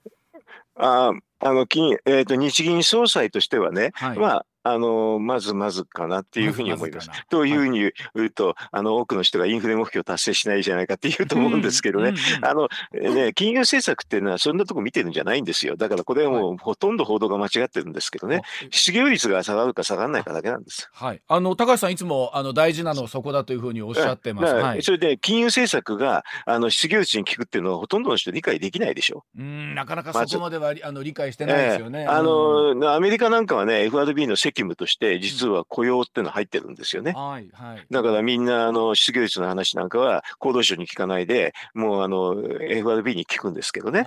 ああの金、えーと、日銀総裁としてはね、はい、まああのまずまずかなっていうふうに思います。というふうに言うと、はい、あの多くの人がインフレ目標達成しないじゃないかって言うと思うんですけどね、あのね金融政策っていうのはそんなとこ見てるんじゃないんですよ。だからこれはもうほとんど報道が間違ってるんですけどね、失業率が下がるか下がらないかだけなんです。はい。あの高橋さんいつもあの大事なのそこだというふうにおっしゃってます。はい、それで金融政策があの失業率に効くっていうのはほとんどの人理解できないでしょ。うん、なかなかそこまでは、あの理解してないですよね。えー、あのアメリカなんかはね FRB の責務として実は雇用っていうの入ってるんですよね。はいはい、だからみんなあの失業率の話なんかは厚労省に聞かないでもうあの FRB に聞くんですけどね。あ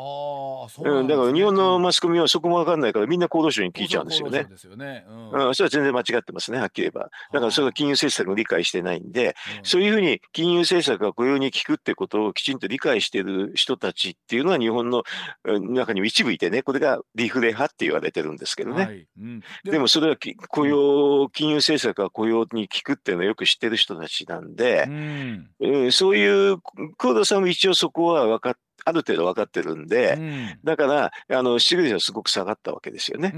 そううん、だから日本のマスコミはそこも分かんないからみんな厚労省に聞いちゃうんですよね。そねうん、それは全然間違ってますねはっきり言えば。だからそれは金融政策を理解してないんで、うん、そういうふうに金融政策が雇用に効くってことをきちんと理解している人たちっていうのは日本の中にも一部いてねこれがリフレ派って言われてるんですけどね。はいうん、でもそれは雇用金融政策が雇用に効くっていうのをよく知ってる人たちなんで、うん、そういう黒田さんも一応そこは分かって、ある程度分かってるんで、うん、だからあの失業率はすごく下がったわけですよね。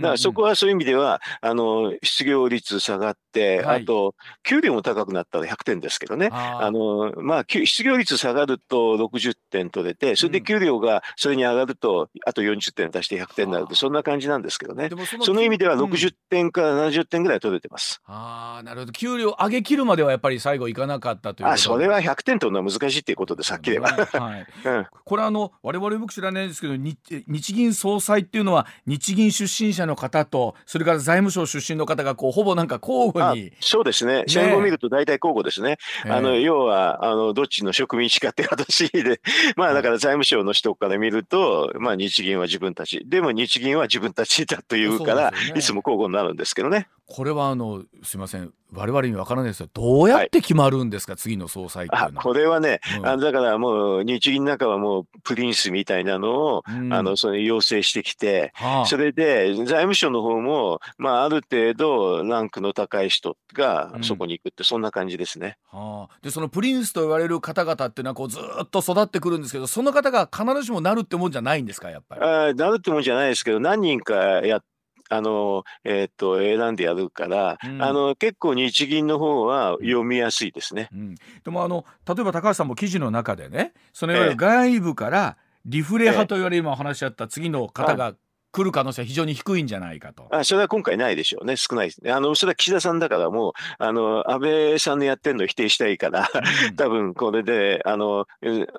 だからそこはそういう意味ではあの失業率下がって、はい、あと給料も高くなったら100点ですけどね。あの、まあ、失業率下がると60点取れてそれで給料がそれに上がるとあと40点足して100点になるとそんな感じなんですけどね。その意味では60点から70点ぐらい取れてます。あなるほど。給料上げ切るまではやっぱり最後いかなかったというあそれは100点取るのは難しいっていうことでさっきでは。はいこれあの我々僕知らないんですけど日銀総裁っていうのは日銀出身者の方とそれから財務省出身の方がこうほぼなんか交互にそうですね。戦後見ると大体交互ですね、あの要はあのどっちの植民地かって話で まあだから財務省の人から見ると、まあ、日銀は自分たち。でも日銀は自分たちだというから、ね、いつも交互になるんですけどね。これはあのすみません。我々にわからないですよどうやって決まるんですか、はい、次の総裁っていうのは。これはね、うん、あだからもう日銀の中はもうプリンスみたいなのを、うん、あのその要請してきて、はあ、それで財務省の方も、まあ、ある程度ランクの高い人がそこに行くって、うん、そんな感じですね。はあ、でそのプリンスと言われる方々っていうのはこうずっと育ってくるんですけどその方が必ずしもなるってもんじゃないんですかやっぱり？あなるってもんじゃないですけど何人かやっあの、えー、っと、選んでやるから、うん、あの、結構日銀の方は読みやすいですね。うん、でも、あの、例えば高橋さんも記事の中でね、そのいわゆる外部からリフレ派と言われ今お話しあった次の方が来る可能性は非常に低いんじゃないかと。あそれは今回ないでしょうね、少ないですね。あのそれは岸田さんだからもう、あの安倍さんのやってるのを否定したいから、うん、多分これであの、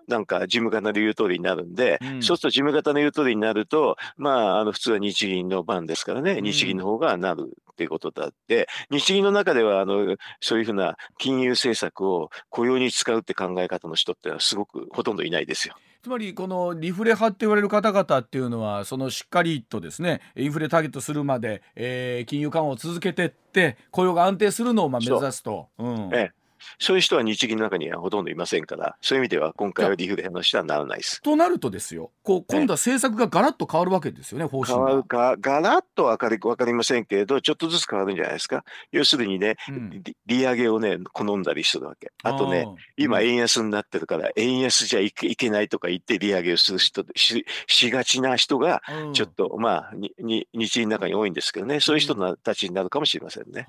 なんか事務方の言う通りになるんで、うん、そうすると事務方の言う通りになると、まあ、あの普通は日銀の番ですからね、日銀の方がなるっていうことだって、日銀の中ではあのそういうふうな金融政策を雇用に使うって考え方の人ってのはすごくほとんどいないですよ。つまりこのリフレ派って言われる方々っていうのはそのしっかりとですねインフレターゲットするまで、えー、金融緩和を続けてって雇用が安定するのをまあ目指すと。うん、ええそういう人は日銀の中にはほとんどいませんから、そういう意味では今回はリフレの人はならないです。となるとですよ、こう今度は政策がガラッと変わるわけですよね、方針変わるか、ガラッと分かり分かりませんけれど、ちょっとずつ変わるんじゃないですか。要するにね、うん、利上げをね、好んだりするわけ。あとね、今、円安になってるから、円安じゃいけいけないとか言って利上げをする人ししがちな人が、ちょっと、うん、まあにに、日銀の中に多いんですけどね、そういう人たちになるかもしれませんね。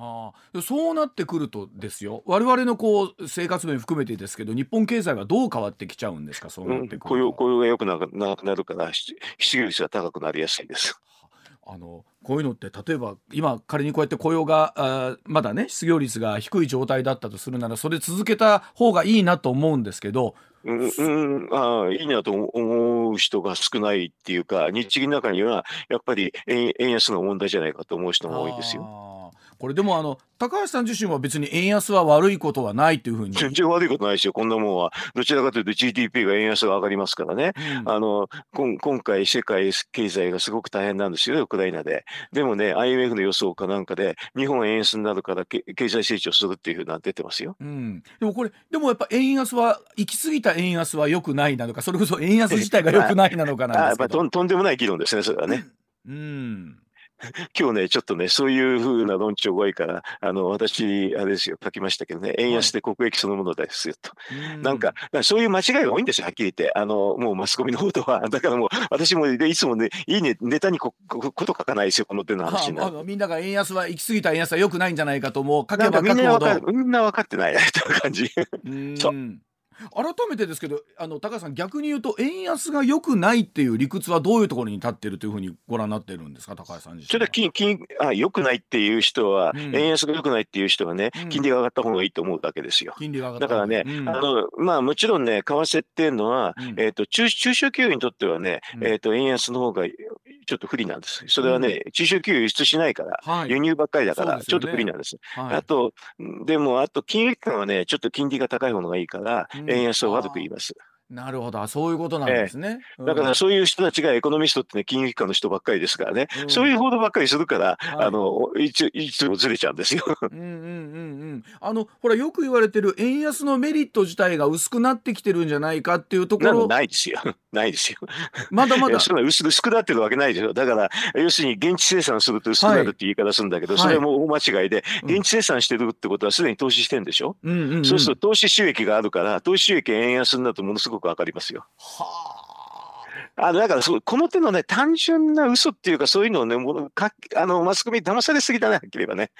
うん、そうなってくるとですよ、我々のこう生活面含めてですけど日本経済はどう変わってきちゃうんですか？そうなってくると、うん、雇用雇用が良くなくなるから失業率が高くなりやすいです。あのこういうのって例えば今仮にこうやって雇用があまだね失業率が低い状態だったとするならそれ続けた方がいいなと思うんですけどうん、うん、あいいなと思う人が少ないっていうか、日銀の中にはやっぱり円円安の問題じゃないかと思う人も多いですよ。これでもあの高橋さん自身は別に円安は悪いことはないというふうに。全然悪いことないですよ。こんなもんは。どちらかというと GDP が円安が上がりますからね、うん、あの今回世界経済がすごく大変なんですよウクライナで。でもね IMF の予想かなんかで日本円安になるから経済成長するっていうふうな出てますよ、うん、でもこれでもやっぱ円安は行き過ぎた円安は良くないなのかそれこそ円安自体が良くないなのかなんですけど。とんでもない議論ですねそれはね。うん 今日ね、ちょっとね、そういうふうな論調が多いから、あの、私、あれですよ、書きましたけどね、円安で国益そのものですよと。はい、なんか、そういう間違いが多いんですよ、はっきり言って。あの、もうマスコミのことは。だからもう、私もいつもね、いいね、ネタにここと書かないですよ、この手の話になる。みんなが円安は、行き過ぎた円安は良くないんじゃないかと、もう書けば書くほど。みんな分かってないな、という感じ。そう。改めてですけどあの高橋さん逆に言うと円安が良くないっていう理屈はどういうところに立ってるというふうにご覧になってるんですか？高橋さん自身それは金金あ良くないっていう人は、うん、円安が良くないっていう人はね、うん、金利が上がった方がいいと思うだけですよ。金利が上がだからね、うん、あのまあもちろんね為替っていうのは、えっ、ー、と中中小企業にとってはね、えっ、ー、と円安の方がちょっと不利なんです。それはね、中小企業輸出しないから、はい、輸入ばっかりだから、ちょっと不利なんです。はい、あと、でも、あと、金融機関はね、ちょっと金利が高い方がいいから、円安を悪く言います。なるほど、そういうことなんですね。ええ、だからそういう人たちがエコノミストってね、金融機関の人ばっかりですからね、うん、そういう報道ばっかりするから、はい、あの、いつ、いつもずれちゃうんですよ。うんうんうんうん。あの、ほら、よく言われてる円安のメリット自体が薄くなってきてるんじゃないかっていうところ。ないですよ。ないですよ。まだまだ。そ薄薄くなってるわけないですよ。だから、要するに現地生産すると薄くなるって言い方するんだけど、はい、それも大間違いで、現地生産してるってことはすでに投資してんでしょ、うんうんうん、そうすると投資収益があるから、投資収益円安になるとものすごくわかりますよ。はあ。あだからそうこの手のね単純な嘘っていうかそういうのをねもうかあのマスコミ騙されすぎだねはっきり言えばね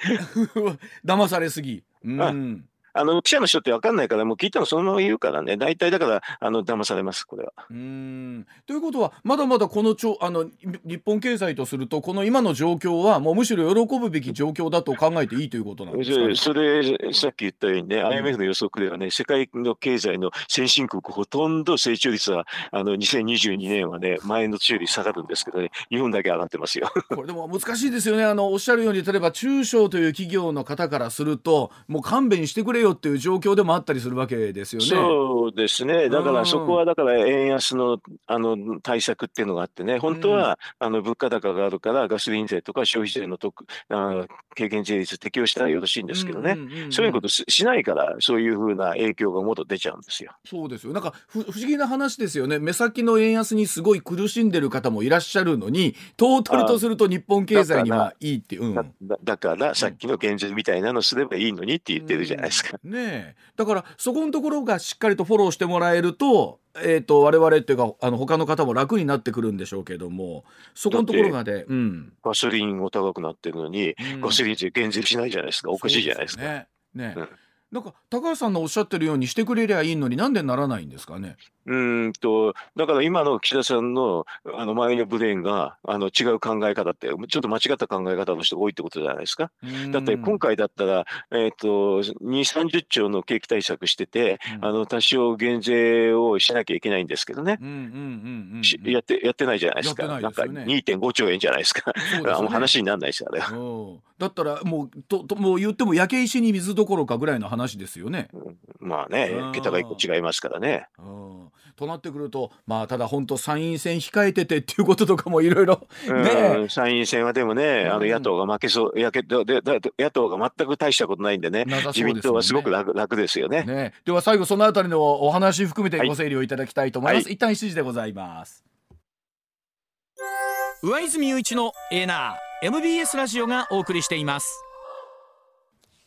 騙されすぎうん、あの記者の人って分かんないから、もう聞いてもそのまま言うからね、大体だから、あの騙されます、これは。うんということは、まだまだこのちょあの日本経済とすると、この今の状況は、もうむしろ喜ぶべき状況だと考えていいということなんですか、ね、それ、さっき言ったようにね、IMF の予測ではね、世界の経済の先進国、ほとんど成長率は、あの2022年はね、前の年より下がるんですけどね、日本だけ上がってますよ。これでも難しいですよね、あのおっしゃるように、例えば中小という企業の方からすると、もう勘弁してくれよっていう状況でもあったりするわけですよね。そうですね。だからそこはだから円安のあの対策っていうのがあってね、本当は、あの物価高があるからガソリン税とか消費税の特あ軽減税率適用したらよろしいんですけどね、そういうことしないからそういうふうな影響がもっと出ちゃうんですよ。そうですよ。なんか不思議な話ですよね。目先の円安にすごい苦しんでる方もいらっしゃるのに、トータルとすると日本経済にはいいっていう。だだからさっきの減税みたいなのすればいいのにって言ってるじゃないですか。ねだからそこのところがしっかりとフォローしてもらえると,、えーと、我々っていうかあの他の方も楽になってくるんでしょうけどもそこのところまで、うん、ガソリンも高くなってるのに、うん、ガソリン税減税しないじゃないですかおかしいじゃないですか。ね。ね、うん。なんか高橋さんのおっしゃってるようにしてくれりゃいいのになんでならないんですかね？うんとだから今の岸田さんのあの前のブレーンがあの違う考え方ってちょっと間違った考え方の人が多いってことじゃないですか。だって今回だったら、えーと、2、30兆の景気対策してて、うん、あの多少減税をしなきゃいけないんですけどね、やってやってないじゃないですか。すね、なんか2.5兆円じゃないですか。すね、あの話にならないですよ、あれだったらもうとともう言っても焼け石に水どころかぐらいの話ですよね。まあね、桁が一個違いますからね。となってくると、まあただ本当参院選控えててっていうこととかもいろいろね。参院選はでもね、あの野党が負けそう、やけで野党が全く大したことないんでね、ね自民党はすごく楽楽ですよね。ねでは最後そのあたりのお話含めてご整理をいただきたいと思います。はい、一旦7時でございます。上泉雄一のエナー MBS ラジオがお送りしています。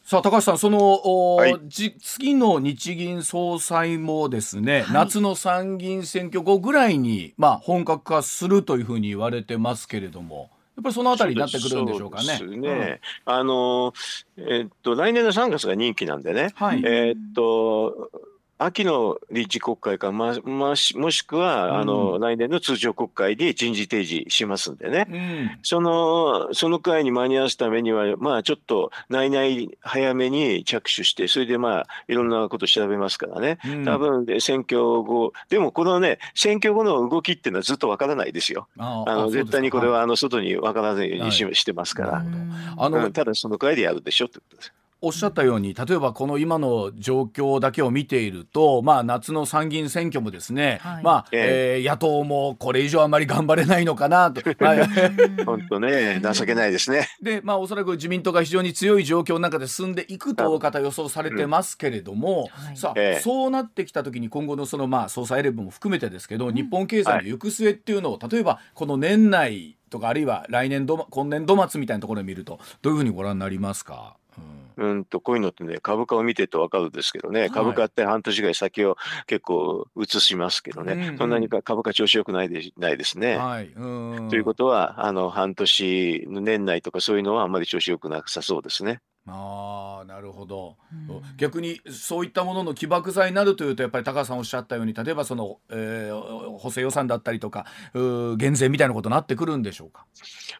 さあ高橋さんその、はい、次の日銀総裁もですね、はい、夏の参議院選挙後ぐらいに、まあ、本格化するというふうに言われてますけれども。やっぱりそのあたりになってくるんでしょうかね。ね。うん、あのえー、っと来年の3月が任期なんでね、はい、えー、っと秋の臨時国会か、ままもしくは、あの来年の通常国会で人事提示しますんでね、うん、そのその会に間に合わすためには、まあ、ちょっと内々早めに着手して、それでまあいろんなこと調べますからね、うん、多分選挙後、でもこのね、選挙後の動きっていうのはずっとわからないですよ。あの絶対にこれはあの外にわからないようにし,、してますから、あのただその会でやるでしょってことです。おっしゃったように例えばこの今の状況だけを見ていると、まあ、夏の参議院選挙もですね、はい、まあえー、野党もこれ以上あまり頑張れないのかなと。本当ね情けないですね。でまあおそらく自民党が非常に強い状況の中で進んでいくと大方予想されてますけれども、うん、さあ、えー、そうなってきた時に今後のその、まあ、総裁レベルも含めてですけど、うん、日本経済の行く末っていうのを、例えばこの年内とかあるいは来年度今年度末みたいなところで見るとどういうふうにご覧になりますか？うんとこういうのってね株価を見てると分かるんですけどね、はい、株価って半年ぐらい先を結構映しますけどね、うんうん、そんなに株価調子よくないでないですね。はい、ということはあの半年年内とかそういうのはあんまり調子よくなさそうですね。あなるほど、うん、逆にそういったものの起爆剤になるというとやっぱり高橋さんおっしゃったように例えばその、えー、補正予算だったりとか減税みたいなことになってくるんでしょうか？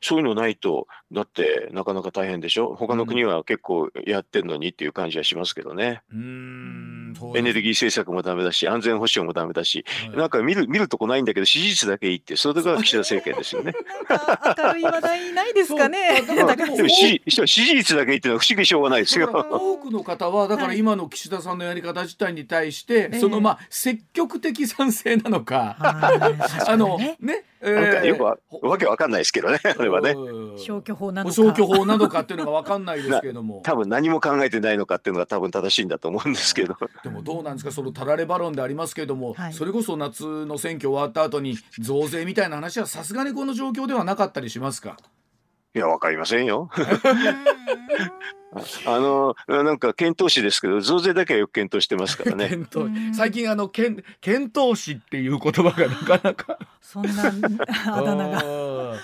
そういうのないとだってなかなか大変でしょ？他の国は結構やってるのにっていう感じはしますけどね。うんエネルギー政策もダメだし安全保障もダメだし、はい、なんか見る見るとこないんだけど支持率だけいいってそれが岸田政権ですよね。明るい話題ないですかね。でも支持率だけいいっていうのは不思議しょうがないですよ。多くの方はだから今の岸田さんのやり方自体に対して、はい、そのまあ積極的賛成なのか、あのねなんかよくわわけわかんないですけどね、あれはね。消去法なのか。消去法なのかっていうのがわかんないですけれども。多分何も考えてないのかっていうのが多分正しいんだと思うんですけど。でもどうなんですか、そのたられバロンでありますけれども、はい、それこそ夏の選挙終わった後に増税みたいな話はさすがにこの状況ではなかったりしますか？いや、わかりませんよ。あのなんか検討士ですけど増税だけはよく検討してますからね。最近あの検検討士っていう言葉がなかなかそんな あだ名が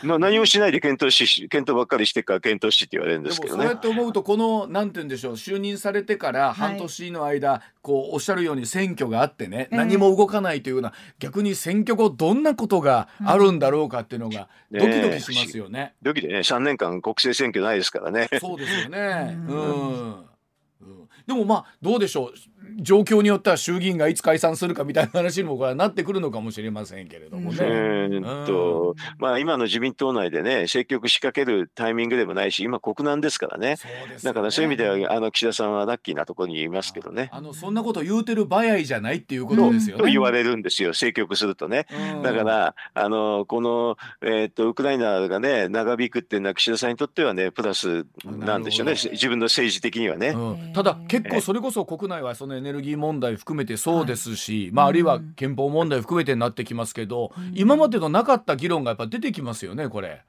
な何もしないで検討し検討ばっかりしてから検討士って言われるんですけどね。そうやって思うとこのなんて言うんでしょう就任されてから半年の間、はい、こうおっしゃるように選挙があってね、えー、何も動かないというような逆に選挙後どんなことがあるんだろうかっていうのがドキドキしますよね。ねドキでね3年間国政選挙ないですからね。そうですよね。うん、うん。でもまあどうでしょう？状況によっては衆議院がいつ解散するかみたいな話にもこれなってくるのかもしれませんけれどもね。うん。とまあ、今の自民党内でね積極仕掛けるタイミングでもないし今国難ですからね、ね、だからそういう意味ではあの岸田さんはラッキーなところにいますけどね。あのそんなこと言うてる場合じゃないっていうことですよね。と言われるんですよ積極するとね。だからあのこの、えーと、ウクライナがね長引くっていうのは岸田さんにとってはねプラスなんでしょうね。自分の政治的にはね。うん、ただ結構それこそ国内はそのエネルギー問題含めてそうですし、はい、まあ、あるいは憲法問題含めてになってきますけど、うん、今までのなかった議論がやっぱ出てきますよねこれ。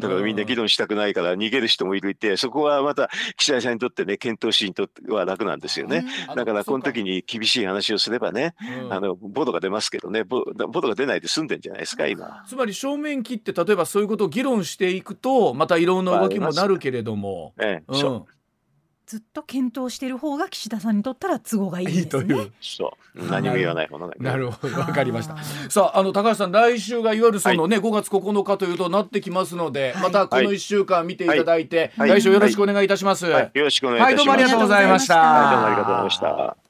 だからみんな議論したくないから逃げる人もいるいてそこはまた岸田さんにとってね検討しにとっては楽なんですよね、だからこの時に厳しい話をすればね、うん、あのボードが出ますけどねボボードが出ないで済んでんじゃないですか今。つまり正面切って例えばそういうことを議論していくとまたいろんな動きもなるけれども、ええ、うん、ずっと検討している方が岸田さんにとったら都合がいいですね。いいそう何も言わないものがなるほどわかりました。さああの高橋さん来週がいわゆるそのね、はい、5月9日というとなってきますので、はい、またこの1週間見ていただいて、はい、来週よろしくお願いいたします。よろしくお願いいたします。はいどうもありがとうございました。はいどうもありがとうございました。